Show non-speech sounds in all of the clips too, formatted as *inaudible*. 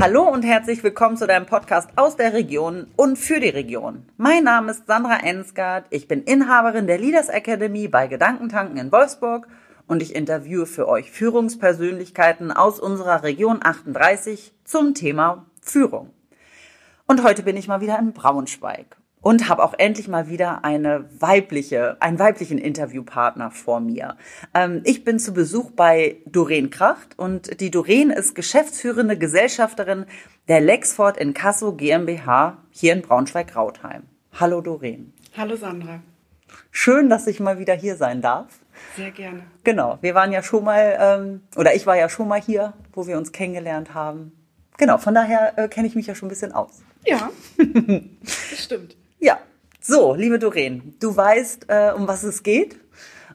Hallo und herzlich willkommen zu deinem Podcast aus der Region und für die Region. Mein Name ist Sandra Ensgard. Ich bin Inhaberin der Leaders Academy bei Gedankentanken in Wolfsburg und ich interviewe für euch Führungspersönlichkeiten aus unserer Region 38 zum Thema Führung. Und heute bin ich mal wieder in Braunschweig und habe auch endlich mal wieder eine weibliche, einen weiblichen Interviewpartner vor mir. Ähm, ich bin zu Besuch bei Doreen Kracht und die Doreen ist geschäftsführende Gesellschafterin der Lexford in Kasso GmbH hier in Braunschweig-Rautheim. Hallo Doreen. Hallo Sandra. Schön, dass ich mal wieder hier sein darf. Sehr gerne. Genau, wir waren ja schon mal, ähm, oder ich war ja schon mal hier, wo wir uns kennengelernt haben. Genau, von daher äh, kenne ich mich ja schon ein bisschen aus. Ja, *laughs* das stimmt. Ja, so, liebe Doreen, du weißt, äh, um was es geht.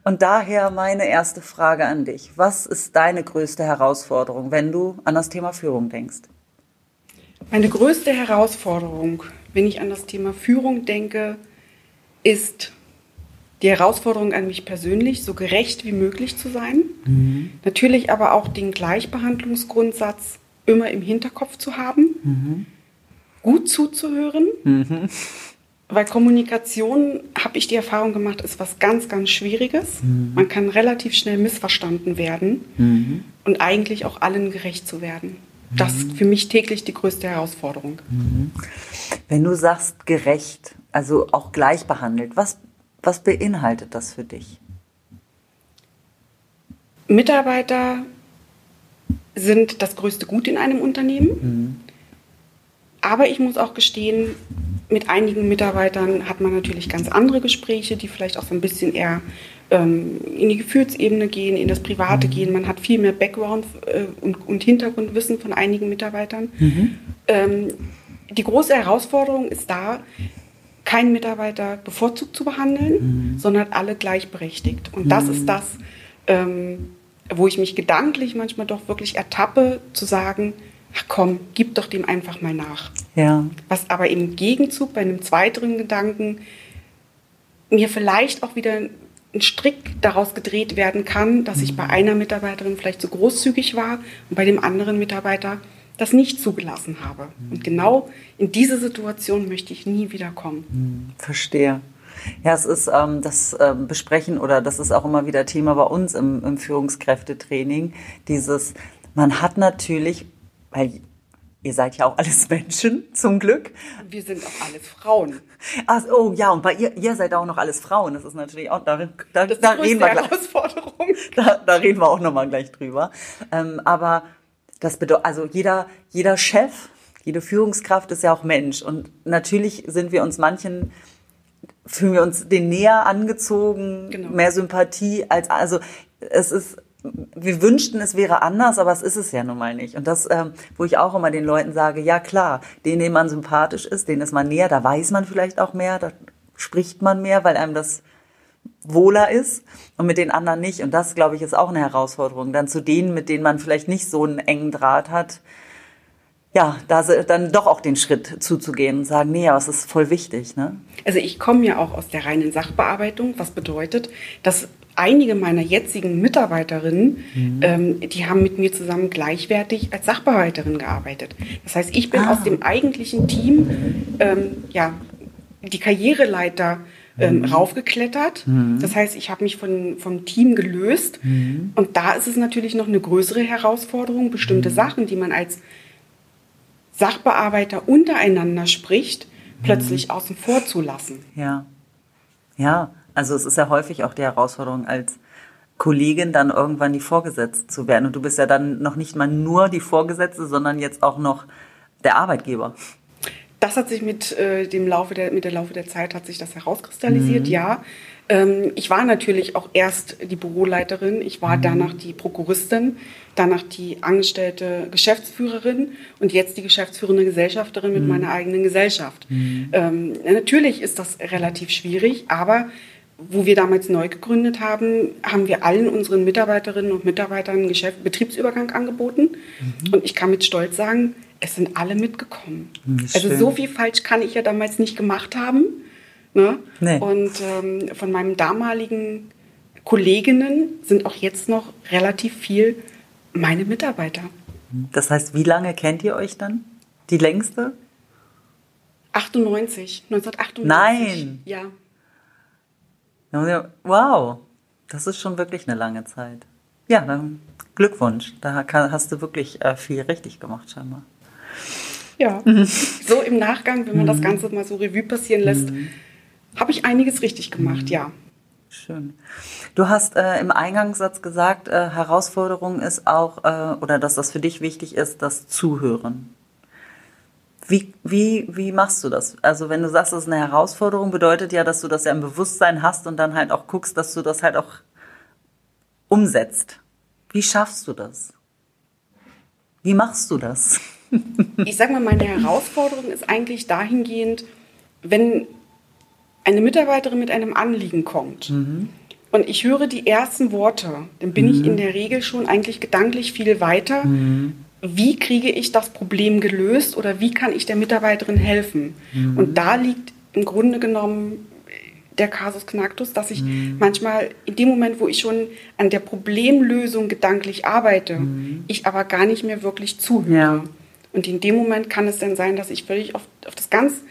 Und daher meine erste Frage an dich. Was ist deine größte Herausforderung, wenn du an das Thema Führung denkst? Meine größte Herausforderung, wenn ich an das Thema Führung denke, ist die Herausforderung an mich persönlich, so gerecht wie möglich zu sein. Mhm. Natürlich aber auch den Gleichbehandlungsgrundsatz immer im Hinterkopf zu haben, mhm. gut zuzuhören. Mhm. Weil Kommunikation, habe ich die Erfahrung gemacht, ist was ganz, ganz Schwieriges. Mhm. Man kann relativ schnell missverstanden werden mhm. und eigentlich auch allen gerecht zu werden. Das ist für mich täglich die größte Herausforderung. Mhm. Wenn du sagst gerecht, also auch gleich behandelt, was, was beinhaltet das für dich? Mitarbeiter sind das größte Gut in einem Unternehmen. Mhm. Aber ich muss auch gestehen, mit einigen Mitarbeitern hat man natürlich ganz andere Gespräche, die vielleicht auch so ein bisschen eher ähm, in die Gefühlsebene gehen, in das Private mhm. gehen. Man hat viel mehr Background äh, und, und, Hintergrundwissen von einigen Mitarbeitern. Mhm. Ähm, die große Herausforderung ist da, keinen Mitarbeiter bevorzugt zu behandeln, mhm. sondern alle gleichberechtigt. Und das ist mhm. das, ähm, wo ich mich gedanklich manchmal doch wirklich ertappe, zu sagen, ach komm, gib doch dem einfach mal nach. Ja. Was aber im Gegenzug bei einem zweiteren Gedanken mir vielleicht auch wieder ein Strick daraus gedreht werden kann, dass ich bei mhm. einer Mitarbeiterin vielleicht zu großzügig war und bei dem anderen Mitarbeiter das nicht zugelassen habe. Und mhm. genau in diese Situation möchte ich nie wieder kommen. Mhm. Verstehe. Ja, es ist ähm, das äh, Besprechen oder das ist auch immer wieder Thema bei uns im, im Führungskräftetraining. Dieses, man hat natürlich weil ihr seid ja auch alles *laughs* Menschen, zum Glück. Wir sind auch alles Frauen. Ach, oh ja, und bei ihr, ihr seid auch noch alles Frauen. Das ist natürlich auch, da, da, da reden wir gleich. Herausforderung. *laughs* Da, da reden wir auch nochmal gleich drüber. Ähm, aber das bedeutet, also jeder, jeder Chef, jede Führungskraft ist ja auch Mensch. Und natürlich sind wir uns manchen, fühlen wir uns den näher angezogen, genau. mehr Sympathie als, also es ist, wir wünschten, es wäre anders, aber es ist es ja nun mal nicht. Und das, ähm, wo ich auch immer den Leuten sage, ja klar, denen, denen man sympathisch ist, denen ist man näher, da weiß man vielleicht auch mehr, da spricht man mehr, weil einem das wohler ist und mit den anderen nicht. Und das, glaube ich, ist auch eine Herausforderung. Dann zu denen, mit denen man vielleicht nicht so einen engen Draht hat, ja, da dann doch auch den Schritt zuzugehen und sagen, nee, aber es ist voll wichtig. Ne? Also ich komme ja auch aus der reinen Sachbearbeitung, was bedeutet, dass einige meiner jetzigen Mitarbeiterinnen, mhm. ähm, die haben mit mir zusammen gleichwertig als Sachbearbeiterin gearbeitet. Das heißt, ich bin ah. aus dem eigentlichen Team, ähm, ja, die Karriereleiter ähm, mhm. raufgeklettert. Mhm. Das heißt, ich habe mich von, vom Team gelöst. Mhm. Und da ist es natürlich noch eine größere Herausforderung, bestimmte mhm. Sachen, die man als Sachbearbeiter untereinander spricht, plötzlich mhm. außen vor zu lassen. Ja. Ja, also es ist ja häufig auch die Herausforderung als Kollegin dann irgendwann die Vorgesetzte zu werden. Und du bist ja dann noch nicht mal nur die Vorgesetzte, sondern jetzt auch noch der Arbeitgeber. Das hat sich mit äh, dem Laufe der, mit der Laufe der Zeit hat sich das herauskristallisiert, mhm. ja. Ähm, ich war natürlich auch erst die Büroleiterin, ich war mhm. danach die Prokuristin, danach die angestellte Geschäftsführerin und jetzt die geschäftsführende Gesellschafterin mit mhm. meiner eigenen Gesellschaft. Mhm. Ähm, natürlich ist das relativ schwierig, aber wo wir damals neu gegründet haben, haben wir allen unseren Mitarbeiterinnen und Mitarbeitern einen Geschäft Betriebsübergang angeboten. Mhm. Und ich kann mit Stolz sagen, es sind alle mitgekommen. Mhm, also so viel falsch kann ich ja damals nicht gemacht haben. Ne? Nee. Und ähm, von meinen damaligen Kolleginnen sind auch jetzt noch relativ viel meine Mitarbeiter. Das heißt, wie lange kennt ihr euch dann? Die längste? 98, 1998. Nein. Ja. Wow, das ist schon wirklich eine lange Zeit. Ja, dann Glückwunsch. Da hast du wirklich äh, viel richtig gemacht, scheinbar. Ja, mhm. so im Nachgang, wenn man mhm. das Ganze mal so Revue passieren lässt, mhm. Habe ich einiges richtig gemacht, ja. Schön. Du hast äh, im Eingangssatz gesagt, äh, Herausforderung ist auch, äh, oder dass das für dich wichtig ist, das Zuhören. Wie, wie, wie machst du das? Also wenn du sagst, das ist eine Herausforderung, bedeutet ja, dass du das ja im Bewusstsein hast und dann halt auch guckst, dass du das halt auch umsetzt. Wie schaffst du das? Wie machst du das? *laughs* ich sag mal, meine Herausforderung ist eigentlich dahingehend, wenn eine Mitarbeiterin mit einem Anliegen kommt mhm. und ich höre die ersten Worte, dann bin mhm. ich in der Regel schon eigentlich gedanklich viel weiter. Mhm. Wie kriege ich das Problem gelöst oder wie kann ich der Mitarbeiterin helfen? Mhm. Und da liegt im Grunde genommen der Kasus Knacktus, dass ich mhm. manchmal in dem Moment, wo ich schon an der Problemlösung gedanklich arbeite, mhm. ich aber gar nicht mehr wirklich zuhöre. Ja. Und in dem Moment kann es dann sein, dass ich völlig auf, auf das ganz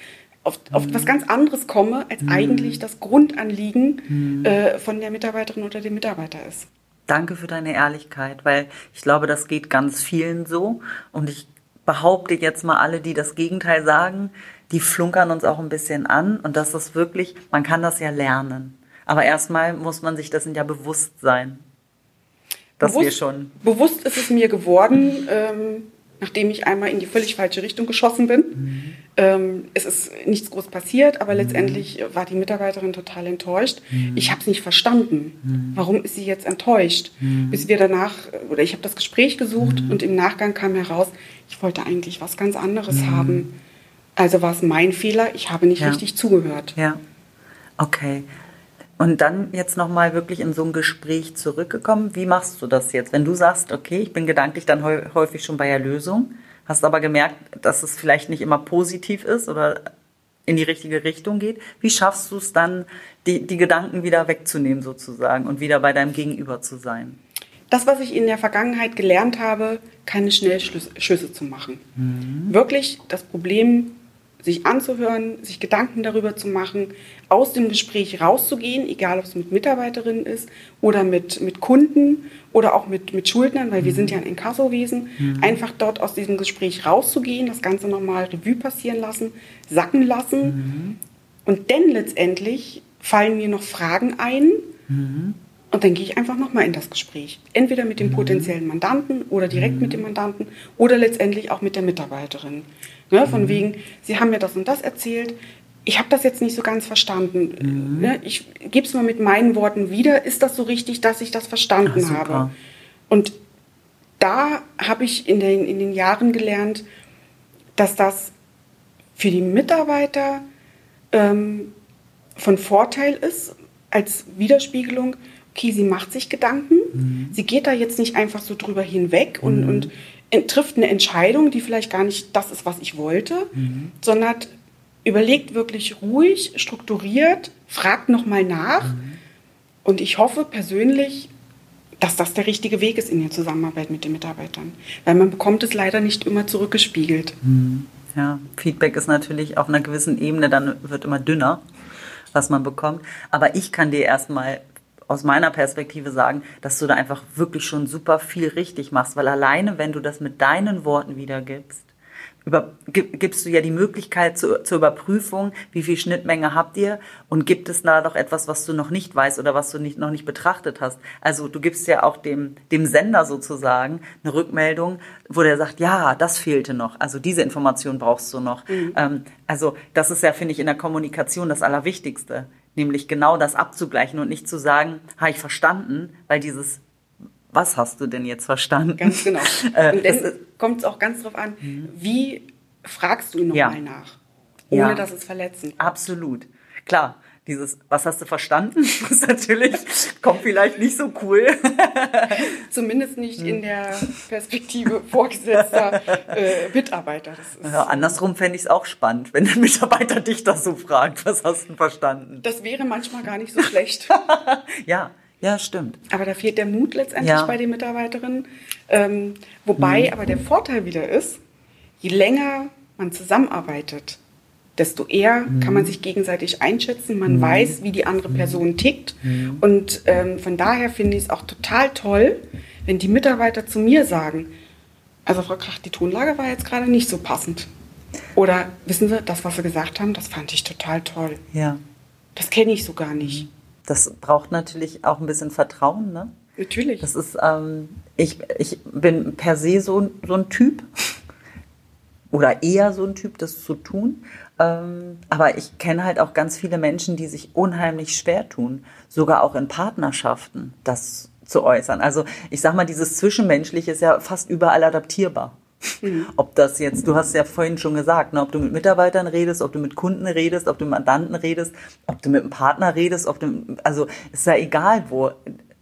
auf, auf mhm. was ganz anderes komme, als mhm. eigentlich das Grundanliegen mhm. äh, von der Mitarbeiterin oder dem Mitarbeiter ist. Danke für deine Ehrlichkeit, weil ich glaube, das geht ganz vielen so. Und ich behaupte jetzt mal alle, die das Gegenteil sagen, die flunkern uns auch ein bisschen an. Und das ist wirklich, man kann das ja lernen. Aber erstmal muss man sich dessen ja bewusst sein. Dass bewusst, wir schon. Bewusst ist es mir geworden, ähm, nachdem ich einmal in die völlig falsche Richtung geschossen bin. Mhm. Ähm, es ist nichts groß passiert, aber mhm. letztendlich war die Mitarbeiterin total enttäuscht. Mhm. Ich habe es nicht verstanden. Mhm. Warum ist sie jetzt enttäuscht? Mhm. Bis wir danach, oder ich habe das Gespräch gesucht mhm. und im Nachgang kam heraus, ich wollte eigentlich was ganz anderes haben. Also war es mein Fehler, ich habe nicht ja. richtig zugehört. Ja, okay. Und dann jetzt nochmal wirklich in so ein Gespräch zurückgekommen. Wie machst du das jetzt? Wenn du sagst, okay, ich bin gedanklich dann häufig schon bei der Lösung, hast aber gemerkt, dass es vielleicht nicht immer positiv ist oder in die richtige Richtung geht. Wie schaffst du es dann, die, die Gedanken wieder wegzunehmen sozusagen und wieder bei deinem Gegenüber zu sein? Das, was ich in der Vergangenheit gelernt habe, keine Schnellschüsse zu machen. Mhm. Wirklich das Problem sich anzuhören, sich Gedanken darüber zu machen, aus dem Gespräch rauszugehen, egal ob es mit Mitarbeiterinnen ist oder mit, mit Kunden oder auch mit, mit Schuldnern, weil wir sind ja ein Inkassowesen, mhm. einfach dort aus diesem Gespräch rauszugehen, das Ganze nochmal Revue passieren lassen, sacken lassen. Mhm. Und dann letztendlich fallen mir noch Fragen ein. Mhm. Und dann gehe ich einfach nochmal in das Gespräch. Entweder mit dem mhm. potenziellen Mandanten oder direkt mit dem mhm. Mandanten oder letztendlich auch mit der Mitarbeiterin. Ne, von mhm. wegen, Sie haben mir das und das erzählt. Ich habe das jetzt nicht so ganz verstanden. Mhm. Ne, ich gebe es mal mit meinen Worten wieder. Ist das so richtig, dass ich das verstanden Ach, habe? Und da habe ich in den, in den Jahren gelernt, dass das für die Mitarbeiter ähm, von Vorteil ist, als Widerspiegelung, okay, sie macht sich Gedanken, mhm. sie geht da jetzt nicht einfach so drüber hinweg und, mhm. und trifft eine Entscheidung, die vielleicht gar nicht das ist, was ich wollte, mhm. sondern überlegt wirklich ruhig, strukturiert, fragt nochmal nach. Mhm. Und ich hoffe persönlich, dass das der richtige Weg ist in der Zusammenarbeit mit den Mitarbeitern. Weil man bekommt es leider nicht immer zurückgespiegelt. Mhm. Ja, Feedback ist natürlich auf einer gewissen Ebene, dann wird immer dünner, was man bekommt. Aber ich kann dir erstmal aus meiner Perspektive sagen, dass du da einfach wirklich schon super viel richtig machst, weil alleine, wenn du das mit deinen Worten wiedergibst, über, gibst du ja die Möglichkeit zu, zur Überprüfung, wie viel Schnittmenge habt ihr und gibt es da doch etwas, was du noch nicht weißt oder was du nicht, noch nicht betrachtet hast. Also du gibst ja auch dem, dem Sender sozusagen eine Rückmeldung, wo der sagt, ja, das fehlte noch, also diese Information brauchst du noch. Mhm. Ähm, also das ist ja, finde ich, in der Kommunikation das Allerwichtigste nämlich genau das abzugleichen und nicht zu sagen, habe ich verstanden, weil dieses was hast du denn jetzt verstanden? Ganz genau. *laughs* Äh, und dann kommt es auch ganz drauf an, mhm. wie fragst du nochmal ja. nach, ohne ja. dass es verletzend Absolut. Klar, dieses, was hast du verstanden? *laughs* Das ist natürlich, kommt vielleicht nicht so cool. *laughs* Zumindest nicht in hm. der Perspektive vorgesetzter äh, Mitarbeiter. Ja, andersrum fände ich es auch spannend, wenn der Mitarbeiter dich das so fragt, was hast du verstanden? Das wäre manchmal gar nicht so schlecht. *laughs* ja, Ja, stimmt. Aber da fehlt der Mut letztendlich ja. bei den Mitarbeiterinnen. Ähm, wobei mhm. aber der Vorteil wieder ist, je länger man zusammenarbeitet, desto eher mhm. kann man sich gegenseitig einschätzen. Man mhm. weiß, wie die andere mhm. Person tickt. Mhm. Und ähm, von daher finde ich es auch total toll, wenn die Mitarbeiter zu mir sagen, also Frau Krach, die Tonlage war jetzt gerade nicht so passend. Oder wissen Sie, das, was Sie gesagt haben, das fand ich total toll. Ja. Das kenne ich so gar nicht. Das braucht natürlich auch ein bisschen Vertrauen, ne? Natürlich. Das ist, ähm, ich, ich bin per se so, so ein Typ oder eher so ein Typ, das zu tun. Ähm, aber ich kenne halt auch ganz viele Menschen, die sich unheimlich schwer tun, sogar auch in Partnerschaften, das zu äußern. Also ich sag mal, dieses Zwischenmenschliche ist ja fast überall adaptierbar. Mhm. *laughs* Ob das jetzt, du hast ja vorhin schon gesagt, ne, ob du mit Mitarbeitern redest, ob du mit Kunden redest, ob du mit Mandanten redest, ob du mit einem Partner redest, ob du, also ist ja egal wo.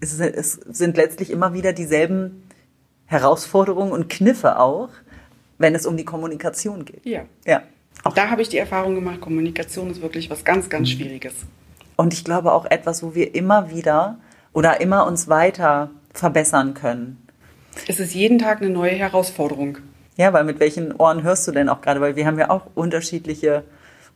Es, es sind letztlich immer wieder dieselben Herausforderungen und Kniffe auch, wenn es um die Kommunikation geht. Ja. Ja. Auch da habe ich die Erfahrung gemacht, Kommunikation ist wirklich was ganz, ganz mhm. Schwieriges. Und ich glaube auch etwas, wo wir immer wieder oder immer uns weiter verbessern können. Es ist jeden Tag eine neue Herausforderung. Ja, weil mit welchen Ohren hörst du denn auch gerade? Weil wir haben ja auch unterschiedliche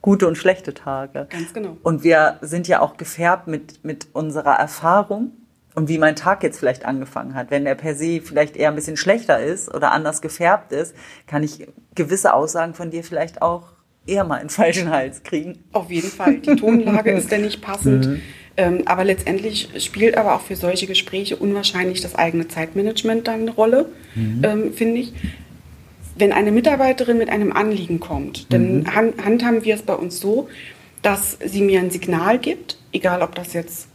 gute und schlechte Tage. Ganz genau. Und wir sind ja auch gefärbt mit, mit unserer Erfahrung und wie mein Tag jetzt vielleicht angefangen hat. Wenn er per se vielleicht eher ein bisschen schlechter ist oder anders gefärbt ist, kann ich gewisse Aussagen von dir vielleicht auch eher mal einen falschen Hals kriegen. Auf jeden Fall. Die Tonlage ist ja nicht passend. *laughs* Mhm. Ähm, aber letztendlich spielt aber auch für solche Gespräche unwahrscheinlich das eigene Zeitmanagement dann eine Rolle, mhm. ähm, finde ich. Wenn eine Mitarbeiterin mit einem Anliegen kommt, dann mhm. handhaben wir es bei uns so, dass sie mir ein Signal gibt, egal ob das jetzt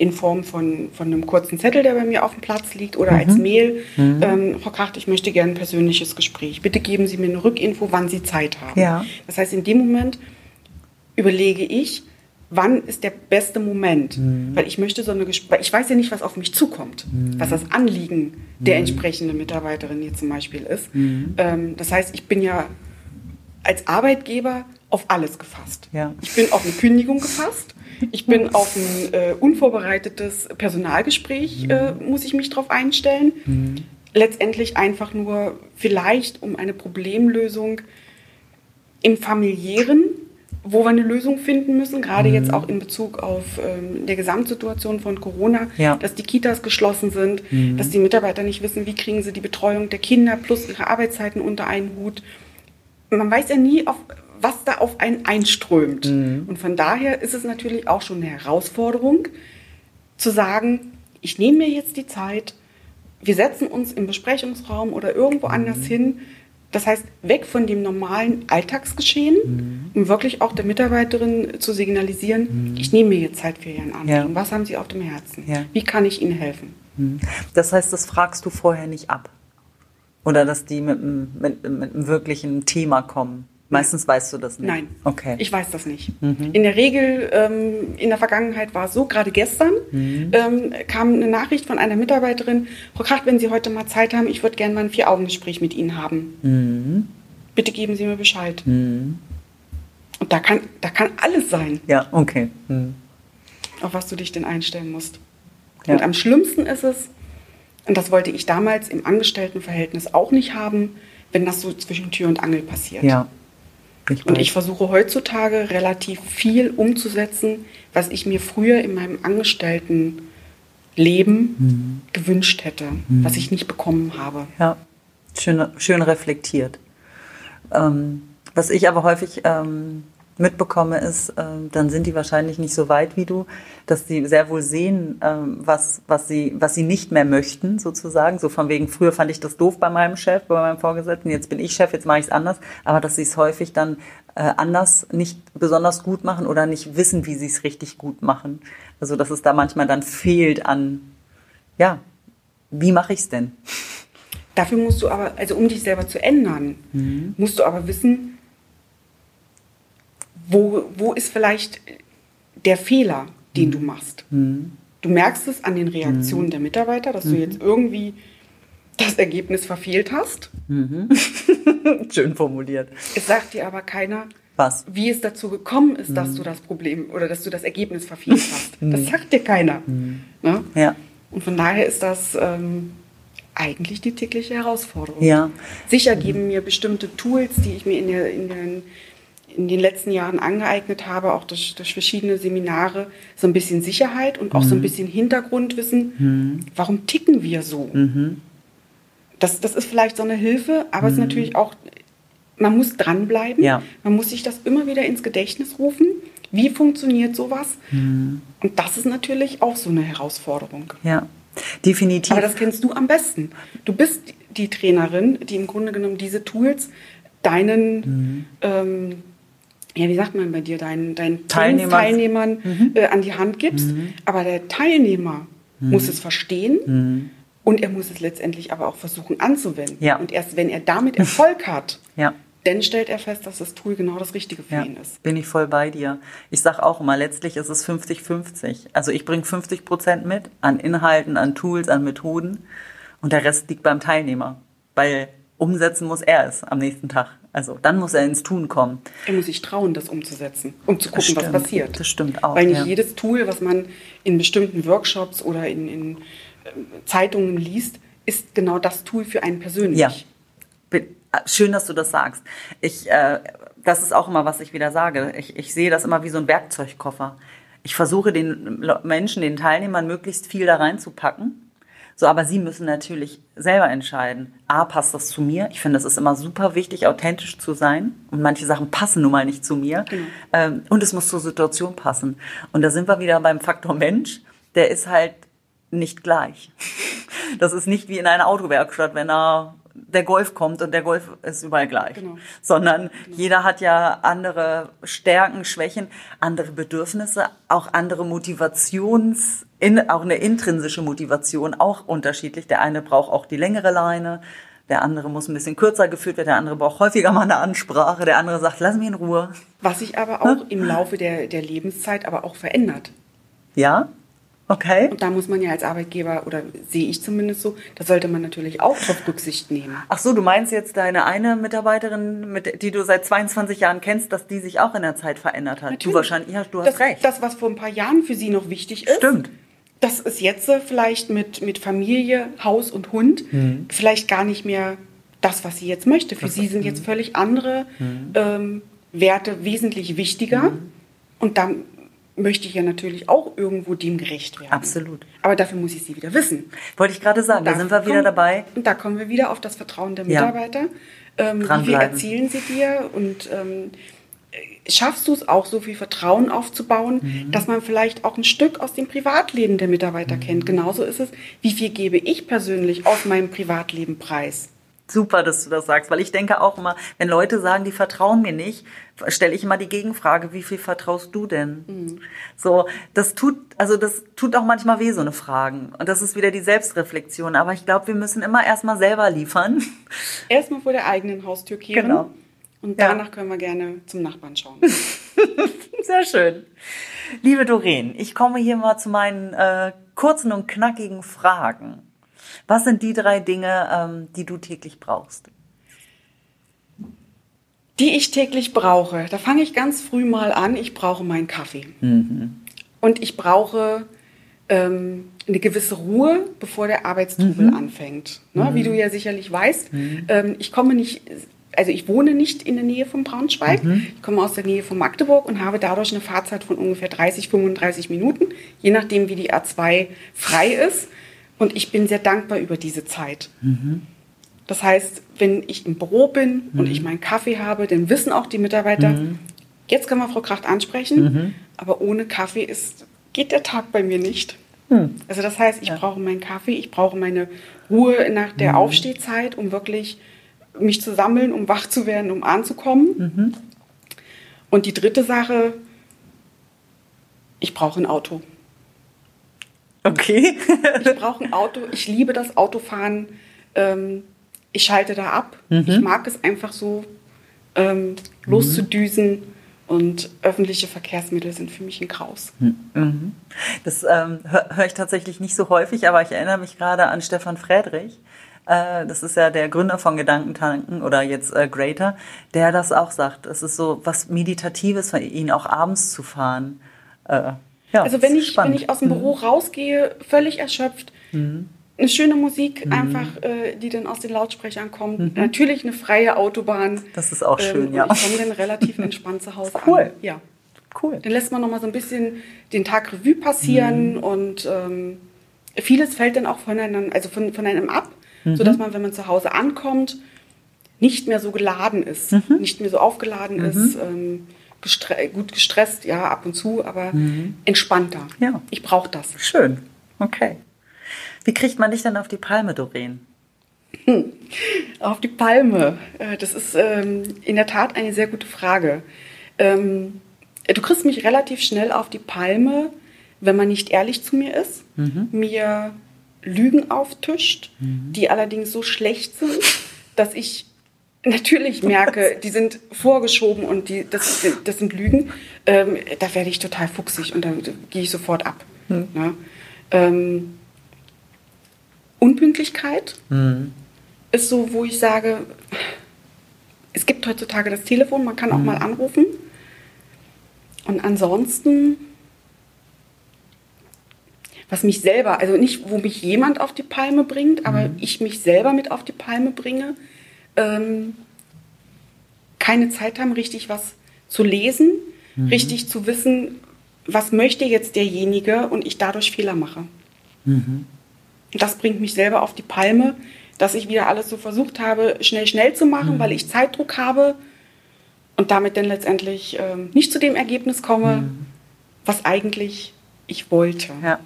in Form von, von einem kurzen Zettel, der bei mir auf dem Platz liegt, oder mhm. als Mail. Mhm. Ähm, Frau Kracht, ich möchte gerne ein persönliches Gespräch. Bitte geben Sie mir eine Rückinfo, wann Sie Zeit haben. Ja. Das heißt, in dem Moment überlege ich, wann ist der beste Moment? Mhm. Weil ich möchte so eine Gespräch, ich weiß ja nicht, was auf mich zukommt, mhm. was das Anliegen der mhm. entsprechenden Mitarbeiterin hier zum Beispiel ist. Mhm. Ähm, das heißt, ich bin ja als Arbeitgeber auf alles gefasst. Ja. Ich bin auf eine Kündigung gefasst. Ich bin *laughs* auf ein äh, unvorbereitetes Personalgespräch, mhm. äh, muss ich mich darauf einstellen. Mhm. Letztendlich einfach nur vielleicht um eine Problemlösung im familiären wo wir eine Lösung finden müssen, gerade mhm. jetzt auch in Bezug auf ähm, der Gesamtsituation von Corona, ja. dass die Kitas geschlossen sind, mhm. dass die Mitarbeiter nicht wissen, wie kriegen sie die Betreuung der Kinder plus ihre Arbeitszeiten unter einen Hut. Man weiß ja nie, auf, was da auf einen einströmt. Mhm. Und von daher ist es natürlich auch schon eine Herausforderung, zu sagen, ich nehme mir jetzt die Zeit, wir setzen uns im Besprechungsraum oder irgendwo anders mhm. hin, das heißt, weg von dem normalen Alltagsgeschehen, mhm. um wirklich auch der Mitarbeiterin zu signalisieren, mhm. ich nehme mir jetzt Zeit für Ihren Anliegen. Ja. Was haben Sie auf dem Herzen? Ja. Wie kann ich Ihnen helfen? Mhm. Das heißt, das fragst du vorher nicht ab. Oder dass die mit, mit, mit einem wirklichen Thema kommen. Meistens weißt du das nicht. Nein. Okay. Ich weiß das nicht. Mhm. In der Regel, ähm, in der Vergangenheit war es so, gerade gestern mhm. ähm, kam eine Nachricht von einer Mitarbeiterin, Frau Kracht, wenn Sie heute mal Zeit haben, ich würde gerne mal ein Vier-Augen-Gespräch mit Ihnen haben. Mhm. Bitte geben Sie mir Bescheid. Mhm. Und da kann, da kann alles sein. Ja, okay. Mhm. Auf was du dich denn einstellen musst. Ja. Und am schlimmsten ist es, und das wollte ich damals im Angestelltenverhältnis auch nicht haben, wenn das so zwischen Tür und Angel passiert. Ja. Ich und ich versuche heutzutage relativ viel umzusetzen, was ich mir früher in meinem Angestelltenleben mhm. gewünscht hätte, mhm. was ich nicht bekommen habe. Ja, schön, schön reflektiert. Ähm, was ich aber häufig ähm, mitbekomme, ist, äh, dann sind die wahrscheinlich nicht so weit wie du, dass sie sehr wohl sehen, äh, was, was, sie, was sie nicht mehr möchten, sozusagen. So von wegen, früher fand ich das doof bei meinem Chef, bei meinem Vorgesetzten, jetzt bin ich Chef, jetzt mache ich es anders. Aber dass sie es häufig dann äh, anders nicht besonders gut machen oder nicht wissen, wie sie es richtig gut machen. Also dass es da manchmal dann fehlt an, ja, wie mache ich es denn? Dafür musst du aber, also um dich selber zu ändern, mhm. musst du aber wissen, wo, wo ist vielleicht der Fehler, den mhm. du machst. Mhm. Du merkst es an den Reaktionen mhm. der Mitarbeiter, dass du mhm. jetzt irgendwie das Ergebnis verfehlt hast. Mhm. *laughs* Schön formuliert. Es sagt dir aber keiner, Was? Wie es dazu gekommen ist, dass du das Problem oder dass du das Ergebnis verfehlt hast. *laughs* das sagt dir keiner. Ne? Ja. Und von daher ist das ähm, eigentlich die tägliche Herausforderung. Ja. Sicher geben mir bestimmte Tools, die ich mir in, der, in, den, in den letzten Jahren angeeignet habe, auch durch, durch verschiedene Seminare, so ein bisschen Sicherheit und auch so ein bisschen Hintergrundwissen. Warum ticken wir so? Das, das ist vielleicht so eine Hilfe, aber es ist natürlich auch, man muss dranbleiben. Ja. Man muss sich das immer wieder ins Gedächtnis rufen. Wie funktioniert sowas? Und das ist natürlich auch so eine Herausforderung. Ja. Definitiv. Aber das kennst du am besten. Du bist die Trainerin, die im Grunde genommen diese Tools deinen, ähm, ja, wie sagt man bei dir, deinen, deinen Teilnehmern. Teilnehmern äh, an die Hand gibst. Aber der Teilnehmer muss es verstehen und er muss es letztendlich aber auch versuchen anzuwenden. Ja. Und erst wenn er damit Erfolg hat, *laughs* ja. dann stellt er fest, dass das Tool genau das Richtige für Ja, ihn ist. bin ich voll bei dir. Ich sage auch immer, letztlich ist es 50-50. Also ich bringe 50 Prozent mit an Inhalten, an Tools, an Methoden und der Rest liegt beim Teilnehmer. Weil umsetzen muss er es am nächsten Tag. Also dann muss er ins Tun kommen. Er muss sich trauen, das umzusetzen, um zu gucken, was stimmt. passiert. Das stimmt auch, Weil nicht ja. jedes Tool, was man in bestimmten Workshops oder in, in äh, Zeitungen liest, ist genau das Tool für einen persönlich. Ja. Ah, Schön, dass du das sagst. Ich, äh, das ist auch immer, was ich wieder sage. Ich, ich sehe das immer wie so ein Werkzeugkoffer. Ich versuche den Menschen, den Teilnehmern möglichst viel da reinzupacken. So, aber sie müssen natürlich selber entscheiden. A, passt das zu mir? Ich finde, das ist immer super wichtig, authentisch zu sein. Und manche Sachen passen nun mal nicht zu mir. Ähm, und es muss zur Situation passen. Und da sind wir wieder beim Faktor Mensch. Der ist halt nicht gleich. *laughs* Das ist nicht wie in einer Autowerkstatt, wenn da der Golf kommt und der Golf ist überall gleich. Genau. Sondern jeder hat ja andere Stärken, Schwächen, andere Bedürfnisse, auch andere Motivations, in, auch eine intrinsische Motivation, auch unterschiedlich. Der eine braucht auch die längere Leine, der andere muss ein bisschen kürzer geführt werden, der andere braucht häufiger mal eine Ansprache, der andere sagt, lass mich in Ruhe. Was sich aber auch im Laufe der, der Lebenszeit aber auch verändert. Ja? Okay. Und da muss man ja als Arbeitgeber, oder sehe ich zumindest so, da sollte man natürlich auch drauf Rücksicht nehmen. Ach so, du meinst jetzt deine eine Mitarbeiterin, mit, die du seit 22 Jahren kennst, dass die sich auch in der Zeit verändert hat? Du wahrscheinlich, ja, du hast das, recht. Das, was vor ein paar Jahren für sie noch wichtig ist. Stimmt. Das ist jetzt äh, vielleicht mit, mit Familie, Haus und Hund Mhm. vielleicht gar nicht mehr das, was sie jetzt möchte. Für sie sind mhm. jetzt völlig andere ähm, Werte wesentlich wichtiger. Mhm. Und dann möchte ich ja natürlich auch irgendwo dem gerecht werden. Absolut. Aber dafür muss ich sie wieder wissen. Wollte ich gerade sagen, da sind wir wieder kommen- dabei. Und da kommen wir wieder auf das Vertrauen der Ja. Mitarbeiter. Ähm, wie viel erzählen sie dir und ähm, schaffst du es auch, so viel Vertrauen aufzubauen, Mhm. dass man vielleicht auch ein Stück aus dem Privatleben der Mitarbeiter Mhm. kennt? Genauso ist es, wie viel gebe ich persönlich aus meinem Privatleben preis? Super, dass du das sagst, weil ich denke auch immer, wenn Leute sagen, die vertrauen mir nicht, stelle ich immer die Gegenfrage, wie viel vertraust du denn? So, das tut, also das tut auch manchmal weh, so eine Fragen. Und das ist wieder die Selbstreflexion. Aber ich glaube, wir müssen immer erstmal selber liefern. Erstmal vor der eigenen Haustür kehren. Genau. Und Ja. danach können wir gerne zum Nachbarn schauen. *laughs* Sehr schön. Liebe Doreen, ich komme hier mal zu meinen äh, kurzen und knackigen Fragen. Was sind die drei Dinge, ähm, die du täglich brauchst? die ich täglich brauche. Da fange ich ganz früh mal an. Ich brauche meinen Kaffee. Und ich brauche ähm, eine gewisse Ruhe, bevor der Arbeitstrubel anfängt. Ne? Wie du ja sicherlich weißt, ähm, ich komme nicht, also ich wohne nicht in der Nähe von Braunschweig. Ich komme aus der Nähe von Magdeburg und habe dadurch eine Fahrzeit von ungefähr 30, 35 Minuten, je nachdem, wie die A2 frei ist. Und ich bin sehr dankbar über diese Zeit. Das heißt, wenn ich im Büro bin und ich meinen Kaffee habe, dann wissen auch die Mitarbeiter, jetzt können wir Frau Kracht ansprechen, aber ohne Kaffee ist, geht der Tag bei mir nicht. Also das heißt, ich brauche meinen Kaffee, ich brauche meine Ruhe nach der Aufstehzeit, um wirklich mich zu sammeln, um wach zu werden, um anzukommen. Und die dritte Sache, ich brauche ein Auto. Okay. Ich brauche ein Auto. Ich liebe das Autofahren. Ähm, ich schalte da ab. Ich mag es einfach so, ähm, loszudüsen. Und öffentliche Verkehrsmittel sind für mich ein Graus. Das ähm, höre hör ich tatsächlich nicht so häufig, aber ich erinnere mich gerade an Stefan Friedrich, äh, das ist ja der Gründer von Gedankentanken oder jetzt äh, Greater, der das auch sagt. Es ist so was Meditatives für ihn, auch abends zu fahren. Äh, ja, also wenn ich, wenn ich aus dem mhm. Büro rausgehe, völlig erschöpft, mhm. eine schöne Musik mhm. einfach, äh, die dann aus den Lautsprechern kommt. Mhm. Natürlich eine freie Autobahn. Das ist auch schön, ähm, ja. Ich komme dann relativ entspannt zu Hause *laughs* cool. an. Ja. Cool. Dann lässt man nochmal so ein bisschen den Tag Revue passieren mhm. und ähm, vieles fällt dann auch voneinander, also von, von einem ab, mhm. sodass man, wenn man zu Hause ankommt, nicht mehr so geladen ist, mhm. nicht mehr so aufgeladen mhm. ist, ähm, gestre gut gestresst, ja, ab und zu, aber mhm. entspannter. Ja. Ich brauche das. Schön. Okay. Wie kriegt man dich dann auf die Palme, Doreen? Hm. *laughs* Auf die Palme. Äh, das ist ähm, in der Tat eine sehr gute Frage. Ähm, du kriegst mich relativ schnell auf die Palme, wenn man nicht ehrlich zu mir ist, mhm. mir Lügen auftischt, mhm. die allerdings so schlecht sind, dass ich natürlich merke, die sind vorgeschoben und die, das, das sind Lügen. Ähm, da werde ich total fuchsig und dann gehe ich sofort ab. Mhm. Ja. Ähm, Unpünktlichkeit mhm. ist so, wo ich sage, es gibt heutzutage das Telefon, man kann auch mhm. mal anrufen. Und ansonsten, was mich selber, also nicht, wo mich jemand auf die Palme bringt, aber mhm. ich mich selber mit auf die Palme bringe, ähm, keine Zeit haben, richtig was zu lesen, mhm. richtig zu wissen, was möchte jetzt derjenige und ich dadurch Fehler mache. Mhm. Das bringt mich selber auf die Palme, dass ich wieder alles so versucht habe, schnell, schnell zu machen, mhm. weil ich Zeitdruck habe und damit dann letztendlich ähm, nicht zu dem Ergebnis komme, mhm. was eigentlich ich wollte. Ja.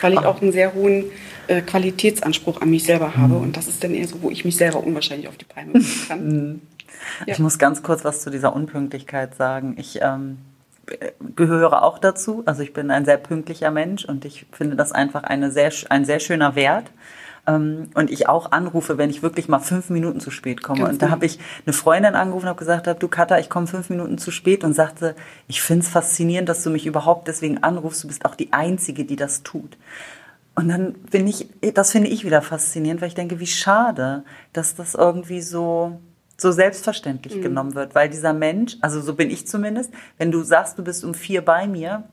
Weil ich auch einen sehr hohen äh, Qualitätsanspruch an mich selber habe. Mhm. Und das ist dann eher so, wo ich mich selber unwahrscheinlich auf die Palme bringen kann. Ja. Ich muss ganz kurz was zu dieser Unpünktlichkeit sagen. Ich ähm, gehöre auch dazu. Also ich bin ein sehr pünktlicher Mensch und ich finde das einfach eine sehr, ein sehr schöner Wert. Ähm, und ich auch anrufe, wenn ich wirklich mal fünf Minuten zu spät komme. Ganz und da habe ich eine Freundin angerufen und habe gesagt, du Katha, ich komme fünf Minuten zu spät und sagte, ich finde es faszinierend, dass du mich überhaupt deswegen anrufst. Du bist auch die Einzige, die das tut. Und dann bin ich, das finde ich wieder faszinierend, weil ich denke, wie schade, dass das irgendwie so, so selbstverständlich mhm. genommen wird, weil dieser Mensch, also so bin ich zumindest, wenn du sagst, du bist um vier bei mir,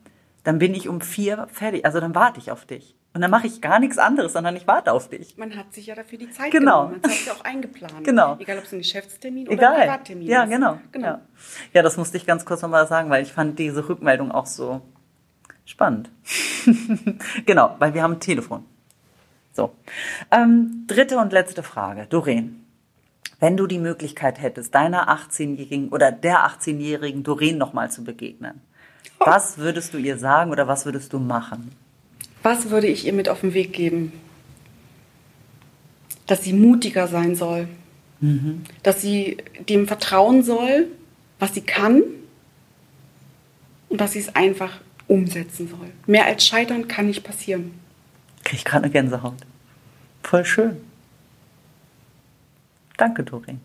dann bin ich um vier fertig, also dann warte ich auf dich. Und dann mache ich gar nichts anderes, sondern ich warte auf dich. Man hat sich ja dafür die Zeit genau. genommen. Man hat ja auch eingeplant. Genau. Egal, ob es ein Geschäftstermin oder Egal. ein Privattermin ja, ist. Genau. genau. Ja. ja, das musste ich ganz kurz nochmal sagen, weil ich fand diese Rückmeldung auch so spannend. *laughs* genau, weil wir haben ein Telefon. So. Ähm, dritte und letzte Frage. Doreen, wenn du die Möglichkeit hättest, deiner 18-jährigen oder der 18-jährigen Doreen nochmal zu begegnen, oh. was würdest du ihr sagen oder was würdest du machen? Was würde ich ihr mit auf den Weg geben? Dass sie mutiger sein soll. Mhm. Dass sie dem vertrauen soll, was sie kann. Und dass sie es einfach umsetzen soll. Mehr als scheitern kann nicht passieren. Kriege ich gerade eine Gänsehaut. Voll schön. Danke, Doreen.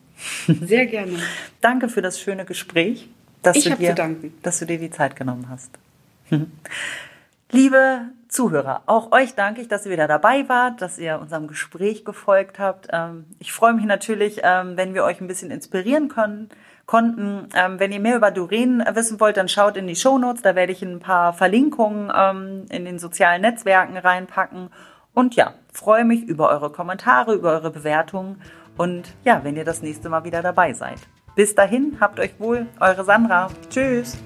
*laughs* Sehr gerne. Danke für das schöne Gespräch. Dass ich habe zu danken. Dass du dir die Zeit genommen hast. *laughs* Liebe Zuhörer, auch euch danke ich, dass ihr wieder dabei wart, dass ihr unserem Gespräch gefolgt habt. Ähm, ich freue mich natürlich, ähm, wenn wir euch ein bisschen inspirieren können, konnten. Ähm, wenn ihr mehr über Doreen wissen wollt, dann schaut in die Show Notes. Da werde ich ein paar Verlinkungen in den sozialen Netzwerken reinpacken. Und ja, freue mich über eure Kommentare, über eure Bewertungen und ja, wenn ihr das nächste Mal wieder dabei seid. Bis dahin, habt euch wohl, eure Sandra. Tschüss.